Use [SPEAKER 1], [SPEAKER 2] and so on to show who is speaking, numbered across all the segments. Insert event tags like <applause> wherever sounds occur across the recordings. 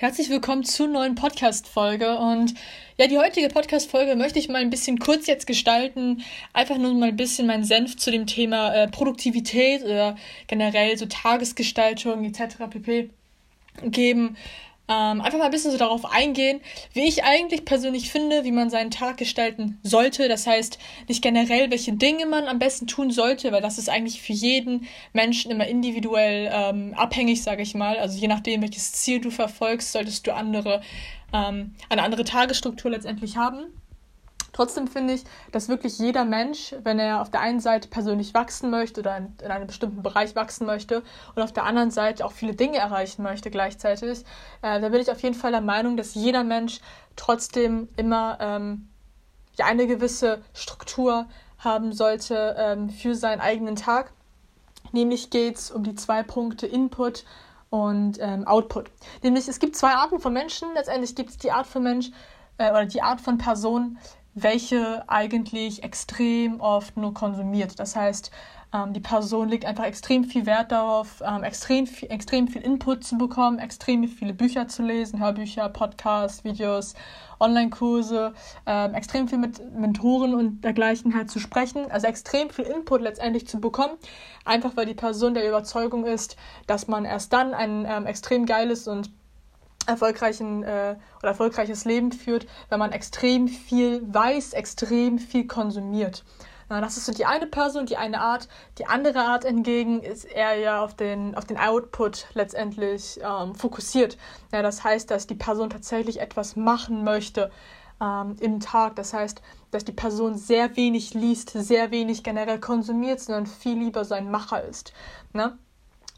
[SPEAKER 1] Herzlich willkommen zur neuen Podcast-Folge. Und ja, die heutige Podcast-Folge möchte ich mal ein bisschen kurz jetzt gestalten. Einfach nur mal ein bisschen meinen Senf zu dem Thema äh, Produktivität oder generell so Tagesgestaltung etc. pp. geben. Ähm, einfach mal ein bisschen so darauf eingehen, wie ich eigentlich persönlich finde, wie man seinen Tag gestalten sollte. Das heißt, nicht generell, welche Dinge man am besten tun sollte, weil das ist eigentlich für jeden Menschen immer individuell ähm, abhängig, sage ich mal. Also je nachdem, welches Ziel du verfolgst, solltest du andere, ähm, eine andere Tagesstruktur letztendlich haben. Trotzdem finde ich, dass wirklich jeder Mensch, wenn er auf der einen Seite persönlich wachsen möchte oder in, in einem bestimmten Bereich wachsen möchte und auf der anderen Seite auch viele Dinge erreichen möchte gleichzeitig, äh, da bin ich auf jeden Fall der Meinung, dass jeder Mensch trotzdem immer ähm, ja, eine gewisse Struktur haben sollte ähm, für seinen eigenen Tag. Nämlich geht es um die zwei Punkte Input und ähm, Output. Nämlich es gibt zwei Arten von Menschen. Letztendlich gibt es die Art von Mensch äh, oder die Art von Person, welche eigentlich extrem oft nur konsumiert. Das heißt, ähm, die Person legt einfach extrem viel Wert darauf, ähm, extrem, viel, extrem viel Input zu bekommen, extrem viele Bücher zu lesen, Hörbücher, Podcasts, Videos, Online-Kurse, ähm, extrem viel mit Mentoren und dergleichen halt zu sprechen, also extrem viel Input letztendlich zu bekommen, einfach weil die Person der Überzeugung ist, dass man erst dann ein extrem geiles und erfolgreichen äh, oder erfolgreiches Leben führt, wenn man extrem viel weiß, extrem viel konsumiert. Na, das ist so die eine Person, die eine Art. Die andere Art hingegen ist eher ja auf den, auf den Output letztendlich ähm, fokussiert. Ja, das heißt, dass die Person tatsächlich etwas machen möchte ähm, im Tag. Das heißt, dass die Person sehr wenig liest, sehr wenig generell konsumiert, sondern viel lieber so ein Macher ist. Na?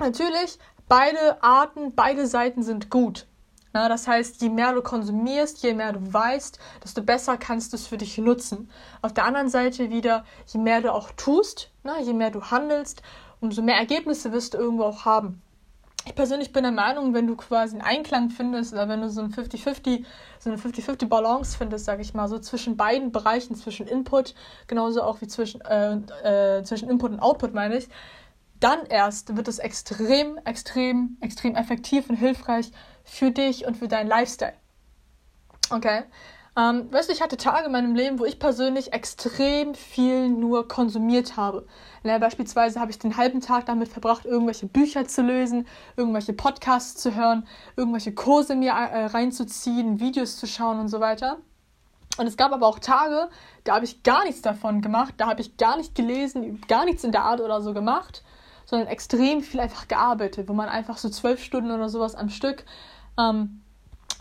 [SPEAKER 1] Natürlich, beide Arten, beide Seiten sind gut. Na, das heißt, je mehr du konsumierst, je mehr du weißt, desto besser kannst du es für dich nutzen. Auf der anderen Seite wieder, je mehr du auch tust, na, je mehr du handelst, umso mehr Ergebnisse wirst du irgendwo auch haben. Ich persönlich bin der Meinung, wenn du quasi einen Einklang findest oder wenn du so ein 50-50, so eine 50-50 findest, sage ich mal, so zwischen beiden Bereichen, zwischen Input, genauso auch wie zwischen, äh, äh, zwischen Input und Output, meine ich, dann erst wird es extrem, extrem, extrem effektiv und hilfreich für dich und für deinen Lifestyle. Okay? Ähm, weißt du, ich hatte Tage in meinem Leben, wo ich persönlich extrem viel nur konsumiert habe. Ja, beispielsweise habe ich den halben Tag damit verbracht, irgendwelche Bücher zu lesen, irgendwelche Podcasts zu hören, irgendwelche Kurse mir äh, reinzuziehen, Videos zu schauen und so weiter. Und es gab aber auch Tage, da habe ich gar nichts davon gemacht, da habe ich gar nicht gelesen, gar nichts in der Art oder so gemacht, sondern extrem viel einfach gearbeitet, wo man einfach so zwölf Stunden oder sowas am Stück ähm,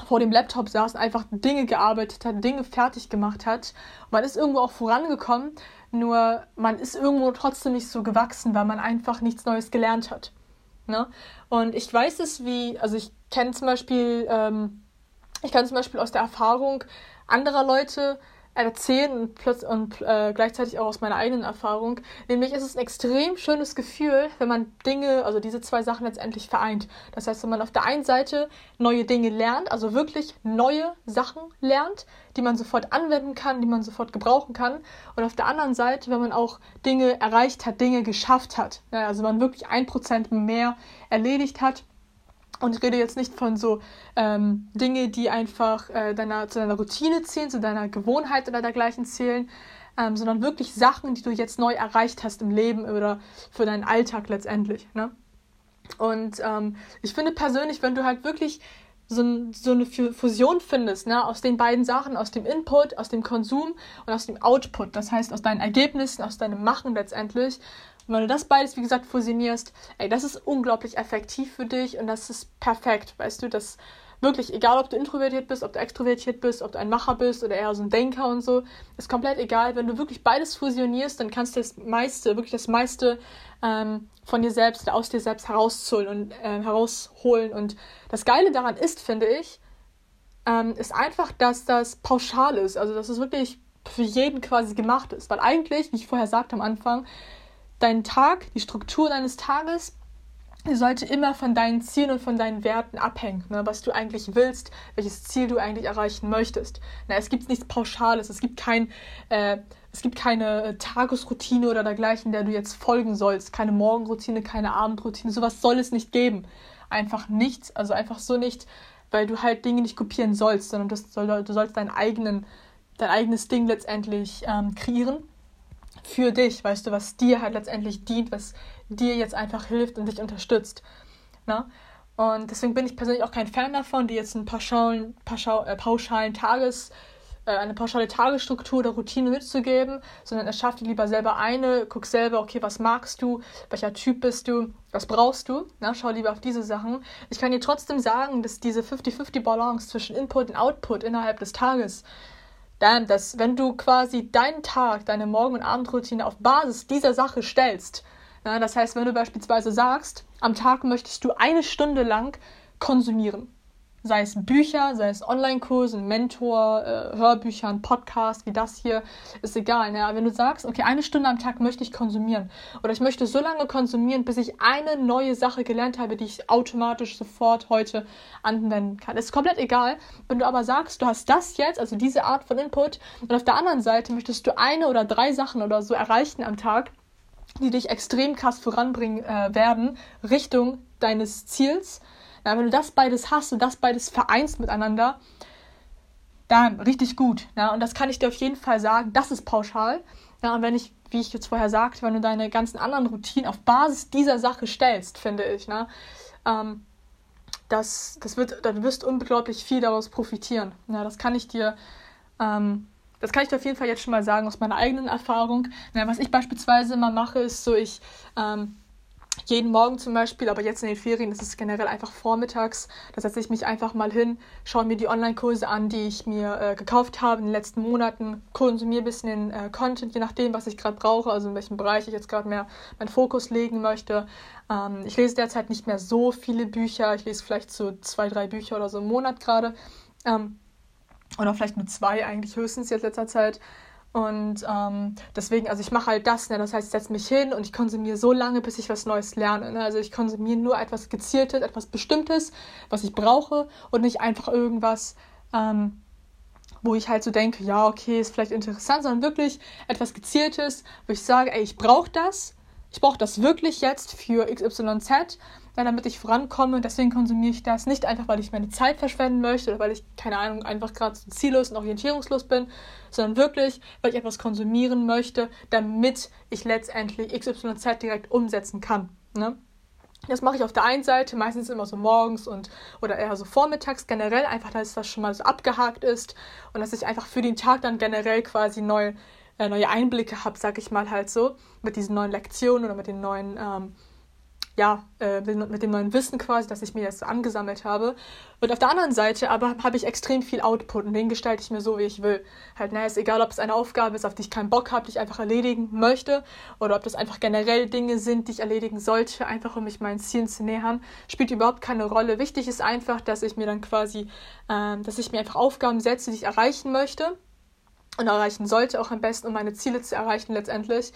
[SPEAKER 1] vor dem Laptop saß und einfach Dinge gearbeitet hat, Dinge fertig gemacht hat. Man ist irgendwo auch vorangekommen, nur man ist irgendwo trotzdem nicht so gewachsen, weil man einfach nichts Neues gelernt hat. Ne? Und ich weiß es wie, also ich kenne zum Beispiel, ähm, ich kann zum Beispiel aus der Erfahrung anderer Leute erzählen und, und äh, gleichzeitig auch aus meiner eigenen Erfahrung. Nämlich ist es ein extrem schönes Gefühl, wenn man Dinge, also diese zwei Sachen letztendlich vereint. Das heißt, wenn man auf der einen Seite neue Dinge lernt, also wirklich neue Sachen lernt, die man sofort anwenden kann, die man sofort gebrauchen kann. Und auf der anderen Seite, wenn man auch Dinge erreicht hat, Dinge geschafft hat. Also man wirklich ein Prozent mehr erledigt hat und ich rede jetzt nicht von so ähm, Dinge, die einfach äh, deiner, zu deiner Routine zählen, zu deiner Gewohnheit oder dergleichen zählen, ähm, sondern wirklich Sachen, die du jetzt neu erreicht hast im Leben oder für deinen Alltag letztendlich. Ne? Und ähm, ich finde persönlich, wenn du halt wirklich so, so eine Fusion findest, ne, aus den beiden Sachen, aus dem Input, aus dem Konsum und aus dem Output, das heißt aus deinen Ergebnissen, aus deinem Machen letztendlich, und wenn du das beides, wie gesagt, fusionierst, ey, das ist unglaublich effektiv für dich und das ist perfekt, weißt du, das wirklich, egal ob du introvertiert bist, ob du extrovertiert bist, ob du ein Macher bist oder eher so ein Denker und so, ist komplett egal. Wenn du wirklich beides fusionierst, dann kannst du das meiste, wirklich das meiste ähm, von dir selbst, aus dir selbst herausholen und äh, herausholen. Und das Geile daran ist, finde ich, ähm, ist einfach, dass das pauschal ist. Also, dass es wirklich für jeden quasi gemacht ist. Weil eigentlich, wie ich vorher sagte am Anfang, dein Tag, die Struktur deines Tages, sollte immer von deinen Zielen und von deinen Werten abhängen, ne? was du eigentlich willst, welches Ziel du eigentlich erreichen möchtest. Na, es gibt nichts Pauschales, es gibt, kein, äh, es gibt keine Tagesroutine oder dergleichen, der du jetzt folgen sollst, keine Morgenroutine, keine Abendroutine, sowas soll es nicht geben. Einfach nichts, also einfach so nicht. weil du halt Dinge nicht kopieren sollst, sondern soll, du sollst deinen eigenen, dein eigenes Ding letztendlich ähm, kreieren für dich, weißt du, was dir halt letztendlich dient, was dir jetzt einfach hilft und dich unterstützt. Ne? Und deswegen bin ich persönlich auch kein Fan davon, die jetzt einen pauschalen, pauschal, äh, pauschalen Tages, äh, eine pauschale Tagesstruktur oder Routine mitzugeben, sondern erschaff dir lieber selber eine, guck selber, okay, was magst du, welcher Typ bist du, was brauchst du, na, schau lieber auf diese Sachen. Ich kann dir trotzdem sagen, dass diese 50-50-Balance zwischen Input und Output innerhalb des Tages, dann, dass wenn du quasi deinen Tag, deine Morgen- und Abendroutine auf Basis dieser Sache stellst, ja, das heißt, wenn du beispielsweise sagst, am Tag möchtest du eine Stunde lang konsumieren, sei es Bücher, sei es Online-Kurse, Mentor, äh, Hörbücher, ein Podcast, wie das hier, ist egal. Ne? Aber wenn du sagst, okay, eine Stunde am Tag möchte ich konsumieren oder ich möchte so lange konsumieren, bis ich eine neue Sache gelernt habe, die ich automatisch sofort heute anwenden kann. Ist komplett egal. Wenn du aber sagst, du hast das jetzt, also diese Art von Input und auf der anderen Seite möchtest du eine oder drei Sachen oder so erreichen am Tag, die dich extrem krass voranbringen äh, werden, Richtung deines Ziels. Ja, wenn du das beides hast und das beides vereinst miteinander, dann richtig gut. Ja, und das kann ich dir auf jeden Fall sagen, das ist pauschal. Ja, und wenn ich, wie ich jetzt vorher sagte, wenn du deine ganzen anderen Routinen auf Basis dieser Sache stellst, finde ich, ne, ähm, das, das wird, dann wirst du unglaublich viel daraus profitieren. Ja, das kann ich dir ähm, das kann ich dir auf jeden Fall jetzt schon mal sagen aus meiner eigenen Erfahrung. Na, was ich beispielsweise immer mache, ist so, ich ähm, jeden Morgen zum Beispiel, aber jetzt in den Ferien ist es generell einfach vormittags. Da setze ich mich einfach mal hin, schaue mir die Online-Kurse an, die ich mir äh, gekauft habe in den letzten Monaten, konsumiere ein bisschen den äh, Content, je nachdem, was ich gerade brauche, also in welchem Bereich ich jetzt gerade mehr meinen Fokus legen möchte. Ähm, ich lese derzeit nicht mehr so viele Bücher, ich lese vielleicht so zwei, drei Bücher oder so im Monat gerade. Ähm, oder vielleicht nur zwei eigentlich höchstens jetzt letzter Zeit. Und ähm, deswegen, also ich mache halt das, ne? das heißt, ich setze mich hin und ich konsumiere so lange, bis ich was Neues lerne. Ne? Also ich konsumiere nur etwas Gezieltes, etwas Bestimmtes, was ich brauche und nicht einfach irgendwas, ähm, wo ich halt so denke, ja, okay, ist vielleicht interessant, sondern wirklich etwas Gezieltes, wo ich sage, ey, ich brauche das, ich brauche das wirklich jetzt für XYZ ja, damit ich vorankomme. Deswegen konsumiere ich das nicht einfach, weil ich meine Zeit verschwenden möchte oder weil ich, keine Ahnung, einfach gerade so ziellos und orientierungslos bin, sondern wirklich, weil ich etwas konsumieren möchte, damit ich letztendlich XYZ direkt umsetzen kann. Ne? Das mache ich auf der einen Seite meistens immer so morgens und oder eher so vormittags generell, einfach, dass das schon mal so abgehakt ist und dass ich einfach für den Tag dann generell quasi neu, äh, neue Einblicke habe, sag ich mal halt so, mit diesen neuen Lektionen oder mit den neuen ähm, ja, äh, mit dem neuen Wissen quasi, das ich mir jetzt so angesammelt habe. Und auf der anderen Seite aber habe ich extrem viel Output und den gestalte ich mir so, wie ich will. Halt, naja, ist egal, ob es eine Aufgabe ist, auf die ich keinen Bock habe, die ich einfach erledigen möchte, oder ob das einfach generell Dinge sind, die ich erledigen sollte, einfach um mich meinen Zielen zu nähern, spielt überhaupt keine Rolle. Wichtig ist einfach, dass ich mir dann quasi, äh, dass ich mir einfach Aufgaben setze, die ich erreichen möchte und erreichen sollte, auch am besten, um meine Ziele zu erreichen letztendlich.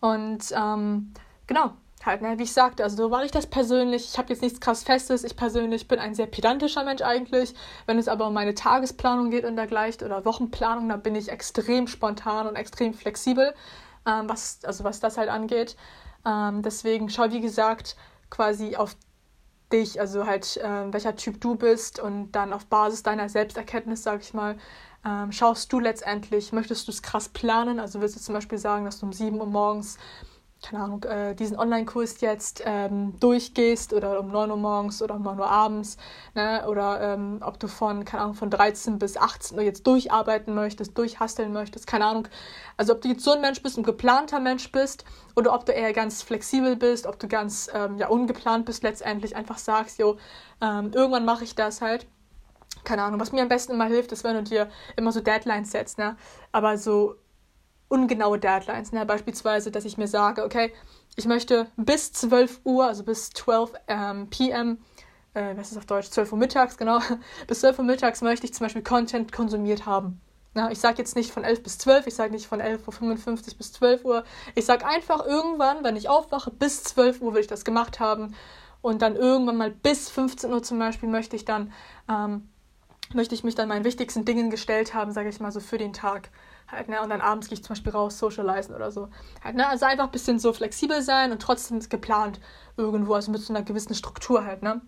[SPEAKER 1] Und ähm, genau, halt, ne? wie ich sagte, also so war ich das persönlich. Ich habe jetzt nichts krass Festes. Ich persönlich bin ein sehr pedantischer Mensch eigentlich. Wenn es aber um meine Tagesplanung geht und dergleichen oder Wochenplanung, dann bin ich extrem spontan und extrem flexibel, ähm, was, also was das halt angeht. Ähm, deswegen schau, wie gesagt, quasi auf dich, also halt, äh, welcher Typ du bist und dann auf Basis deiner Selbsterkenntnis, sag ich mal, ähm, schaust du letztendlich, möchtest du es krass planen? Also willst du zum Beispiel sagen, dass du um 7 Uhr morgens keine Ahnung, äh, diesen Online-Kurs jetzt ähm, durchgehst oder um 9 Uhr morgens oder um 9 Uhr abends, ne? oder ähm, ob du von, keine Ahnung, von 13 bis 18 Uhr jetzt durcharbeiten möchtest, durchhasteln möchtest, keine Ahnung. Also ob du jetzt so ein Mensch bist, ein geplanter Mensch bist oder ob du eher ganz flexibel bist, ob du ganz ähm, ja, ungeplant bist, letztendlich einfach sagst, jo, ähm, irgendwann mache ich das halt keine Ahnung, was mir am besten immer hilft, ist, wenn du dir immer so Deadlines setzt, ne? Aber so ungenaue Deadlines. Ne? Beispielsweise, dass ich mir sage, okay, ich möchte bis 12 Uhr, also bis 12 ähm, PM, äh, was ist auf Deutsch, 12 Uhr mittags, genau, <laughs> bis 12 Uhr mittags möchte ich zum Beispiel Content konsumiert haben. Na, ich sage jetzt nicht von 11 bis 12, ich sage nicht von 11.55 Uhr bis 12 Uhr. Ich sage einfach irgendwann, wenn ich aufwache, bis 12 Uhr will ich das gemacht haben. Und dann irgendwann mal bis 15 Uhr zum Beispiel möchte ich dann, ähm, möchte ich mich dann meinen wichtigsten Dingen gestellt haben, sage ich mal so, für den Tag. Halt, ne? Und dann abends gehe ich zum Beispiel raus, socialisen oder so. Halt, ne? Also einfach ein bisschen so flexibel sein und trotzdem geplant irgendwo, also mit so einer gewissen Struktur halt, ne?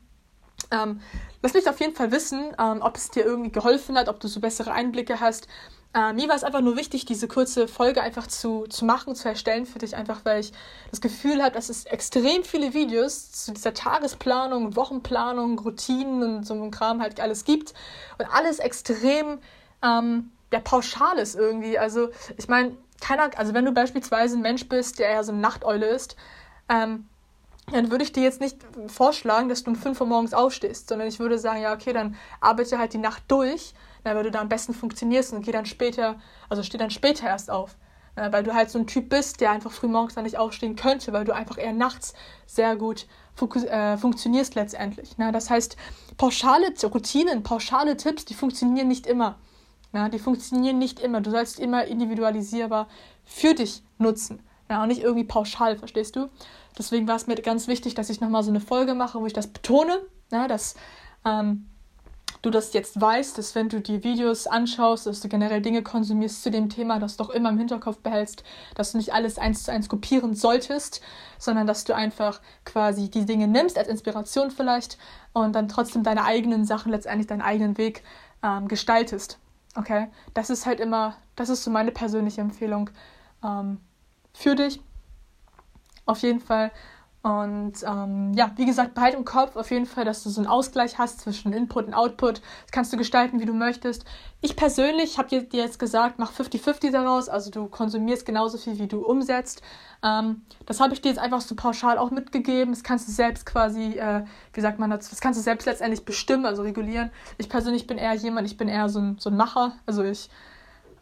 [SPEAKER 1] Ähm, lass mich auf jeden Fall wissen, ähm, ob es dir irgendwie geholfen hat, ob du so bessere Einblicke hast. Äh, mir war es einfach nur wichtig, diese kurze Folge einfach zu, zu machen, zu erstellen für dich, einfach weil ich das Gefühl habe, dass es extrem viele Videos zu dieser Tagesplanung, Wochenplanung, Routinen und so einem Kram halt alles gibt und alles extrem ähm, ja, pauschal ist irgendwie. Also ich meine, keiner, also wenn du beispielsweise ein Mensch bist, der eher so eine Nachteule ist, ähm, dann würde ich dir jetzt nicht vorschlagen, dass du um 5 Uhr morgens aufstehst, sondern ich würde sagen, ja, okay, dann arbeite halt die Nacht durch, weil du da am besten funktionierst und geh dann später, also steh dann später erst auf. weil du halt so ein Typ bist, der einfach früh morgens dann nicht aufstehen könnte, weil du einfach eher nachts sehr gut äh, funktionierst letztendlich. das heißt, pauschale Routinen, pauschale Tipps, die funktionieren nicht immer. Die funktionieren nicht immer. Du sollst immer individualisierbar für dich nutzen. Ja, und nicht irgendwie pauschal, verstehst du? Deswegen war es mir ganz wichtig, dass ich nochmal so eine Folge mache, wo ich das betone, ja, dass ähm, du das jetzt weißt, dass wenn du die Videos anschaust, dass du generell Dinge konsumierst zu dem Thema, das doch immer im Hinterkopf behältst, dass du nicht alles eins zu eins kopieren solltest, sondern dass du einfach quasi die Dinge nimmst als Inspiration vielleicht und dann trotzdem deine eigenen Sachen, letztendlich deinen eigenen Weg ähm, gestaltest. Okay? Das ist halt immer, das ist so meine persönliche Empfehlung ähm, für dich auf jeden Fall. Und ähm, ja, wie gesagt, behalte im Kopf auf jeden Fall, dass du so einen Ausgleich hast zwischen Input und Output. Das kannst du gestalten, wie du möchtest. Ich persönlich habe dir jetzt gesagt, mach 50-50 daraus. Also du konsumierst genauso viel, wie du umsetzt. Ähm, das habe ich dir jetzt einfach so pauschal auch mitgegeben. Das kannst du selbst quasi, äh, wie sagt man das, das kannst du selbst letztendlich bestimmen, also regulieren. Ich persönlich bin eher jemand, ich bin eher so ein, so ein Macher. Also ich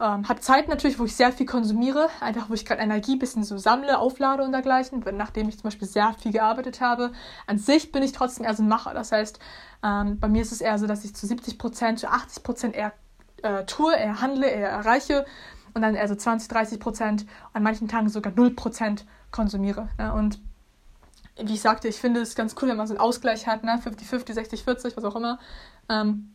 [SPEAKER 1] ähm, habe Zeit natürlich, wo ich sehr viel konsumiere, einfach wo ich gerade Energie ein bisschen so sammle, auflade und dergleichen, nachdem ich zum Beispiel sehr viel gearbeitet habe. An sich bin ich trotzdem eher so ein Macher. Das heißt, ähm, bei mir ist es eher so, dass ich zu 70 Prozent, zu 80 Prozent eher äh, tue, eher handle, eher erreiche und dann eher so 20, 30 Prozent, an manchen Tagen sogar 0 Prozent konsumiere. Ne? Und wie ich sagte, ich finde es ganz cool, wenn man so einen Ausgleich hat, ne? 50, 50, 60, 40, was auch immer. Ähm,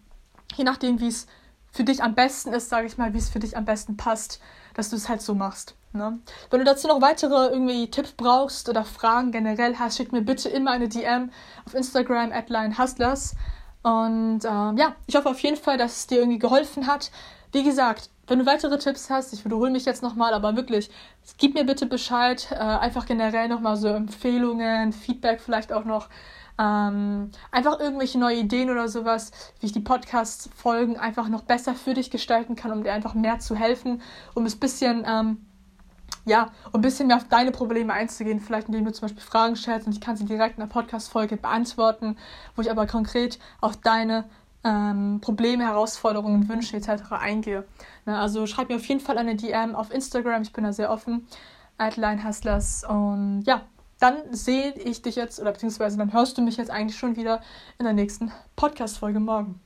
[SPEAKER 1] je nachdem, wie es für dich am besten ist, sage ich mal, wie es für dich am besten passt, dass du es halt so machst. Ne? Wenn du dazu noch weitere irgendwie Tipps brauchst oder Fragen generell hast, schick mir bitte immer eine DM auf Instagram at Hustlers. Und ähm, ja, ich hoffe auf jeden Fall, dass es dir irgendwie geholfen hat. Wie gesagt, wenn du weitere Tipps hast, ich wiederhole mich jetzt nochmal, aber wirklich, gib mir bitte Bescheid. Äh, einfach generell nochmal so Empfehlungen, Feedback vielleicht auch noch. Ähm, einfach irgendwelche neue Ideen oder sowas, wie ich die Podcast-Folgen einfach noch besser für dich gestalten kann, um dir einfach mehr zu helfen, um es ein bisschen, ähm, ja, um ein bisschen mehr auf deine Probleme einzugehen, vielleicht indem du zum Beispiel Fragen stellst und ich kann sie direkt in der Podcast-Folge beantworten, wo ich aber konkret auf deine ähm, Probleme, Herausforderungen, Wünsche etc. eingehe. Na, also schreib mir auf jeden Fall eine DM auf Instagram, ich bin da sehr offen, Adline Hustlers und ja, dann sehe ich dich jetzt oder beziehungsweise dann hörst du mich jetzt eigentlich schon wieder in der nächsten Podcast-Folge morgen.